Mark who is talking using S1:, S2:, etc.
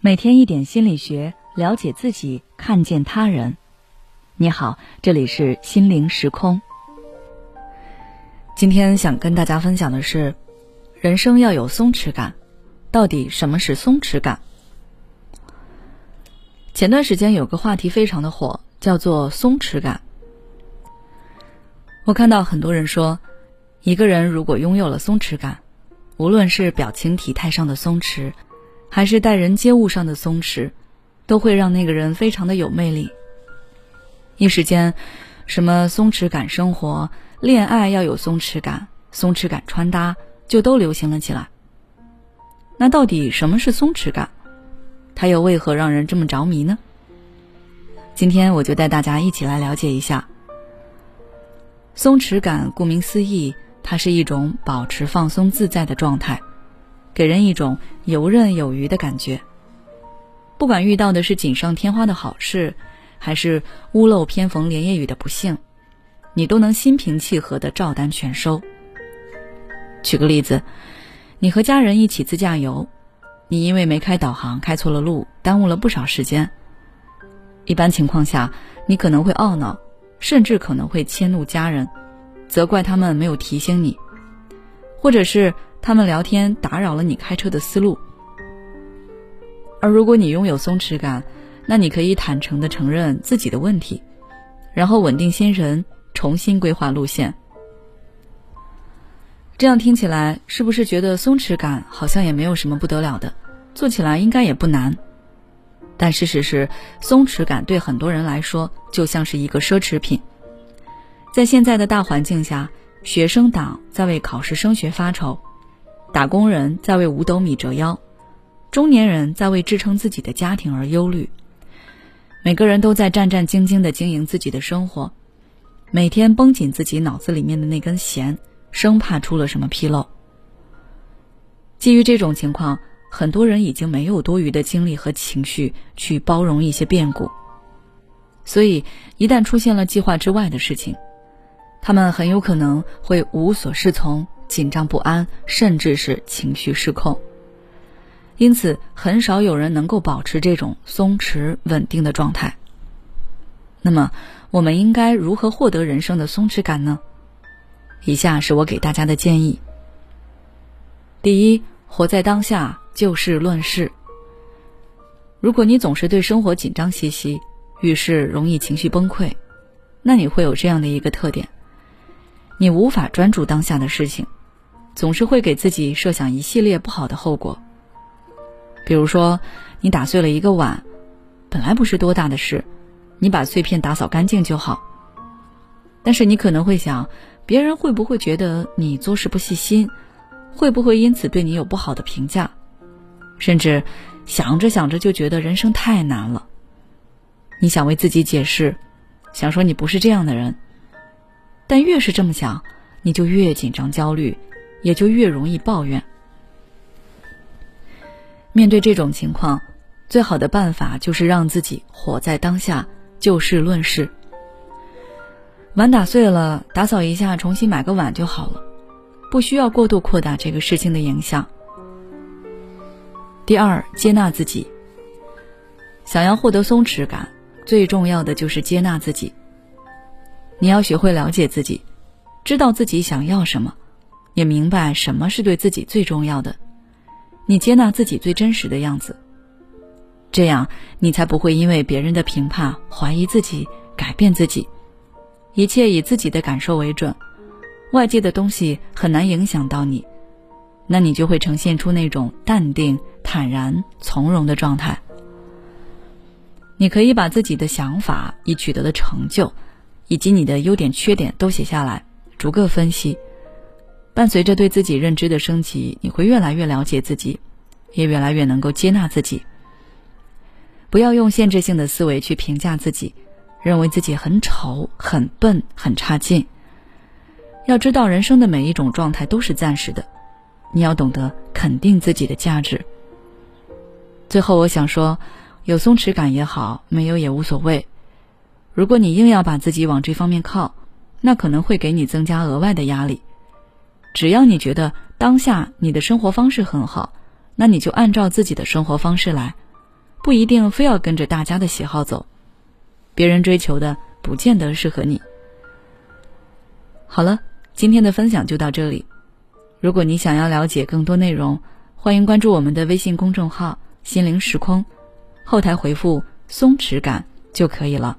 S1: 每天一点心理学，了解自己，看见他人。你好，这里是心灵时空。今天想跟大家分享的是，人生要有松弛感。到底什么是松弛感？前段时间有个话题非常的火，叫做松弛感。我看到很多人说，一个人如果拥有了松弛感，无论是表情体态上的松弛，还是待人接物上的松弛，都会让那个人非常的有魅力。一时间，什么松弛感生活、恋爱要有松弛感、松弛感穿搭，就都流行了起来。那到底什么是松弛感？它又为何让人这么着迷呢？今天我就带大家一起来了解一下。松弛感顾名思义，它是一种保持放松自在的状态。给人一种游刃有余的感觉。不管遇到的是锦上添花的好事，还是屋漏偏逢连夜雨的不幸，你都能心平气和的照单全收。举个例子，你和家人一起自驾游，你因为没开导航开错了路，耽误了不少时间。一般情况下，你可能会懊恼，甚至可能会迁怒家人，责怪他们没有提醒你，或者是。他们聊天打扰了你开车的思路，而如果你拥有松弛感，那你可以坦诚的承认自己的问题，然后稳定心神，重新规划路线。这样听起来是不是觉得松弛感好像也没有什么不得了的，做起来应该也不难？但事实是，松弛感对很多人来说就像是一个奢侈品。在现在的大环境下，学生党在为考试升学发愁。打工人在为五斗米折腰，中年人在为支撑自己的家庭而忧虑。每个人都在战战兢兢地经营自己的生活，每天绷紧自己脑子里面的那根弦，生怕出了什么纰漏。基于这种情况，很多人已经没有多余的精力和情绪去包容一些变故，所以一旦出现了计划之外的事情，他们很有可能会无所适从。紧张不安，甚至是情绪失控。因此，很少有人能够保持这种松弛稳定的状态。那么，我们应该如何获得人生的松弛感呢？以下是我给大家的建议：第一，活在当下，就事论事。如果你总是对生活紧张兮兮，遇事容易情绪崩溃，那你会有这样的一个特点：你无法专注当下的事情。总是会给自己设想一系列不好的后果，比如说，你打碎了一个碗，本来不是多大的事，你把碎片打扫干净就好。但是你可能会想，别人会不会觉得你做事不细心？会不会因此对你有不好的评价？甚至想着想着就觉得人生太难了。你想为自己解释，想说你不是这样的人，但越是这么想，你就越紧张焦虑。也就越容易抱怨。面对这种情况，最好的办法就是让自己活在当下，就事论事。碗打碎了，打扫一下，重新买个碗就好了，不需要过度扩大这个事情的影响。第二，接纳自己。想要获得松弛感，最重要的就是接纳自己。你要学会了解自己，知道自己想要什么。也明白什么是对自己最重要的，你接纳自己最真实的样子，这样你才不会因为别人的评判怀疑自己、改变自己，一切以自己的感受为准，外界的东西很难影响到你，那你就会呈现出那种淡定、坦然、从容的状态。你可以把自己的想法、以取得的成就，以及你的优点、缺点都写下来，逐个分析。伴随着对自己认知的升级，你会越来越了解自己，也越来越能够接纳自己。不要用限制性的思维去评价自己，认为自己很丑、很笨、很差劲。要知道，人生的每一种状态都是暂时的，你要懂得肯定自己的价值。最后，我想说，有松弛感也好，没有也无所谓。如果你硬要把自己往这方面靠，那可能会给你增加额外的压力。只要你觉得当下你的生活方式很好，那你就按照自己的生活方式来，不一定非要跟着大家的喜好走。别人追求的不见得适合你。好了，今天的分享就到这里。如果你想要了解更多内容，欢迎关注我们的微信公众号“心灵时空”，后台回复“松弛感”就可以了。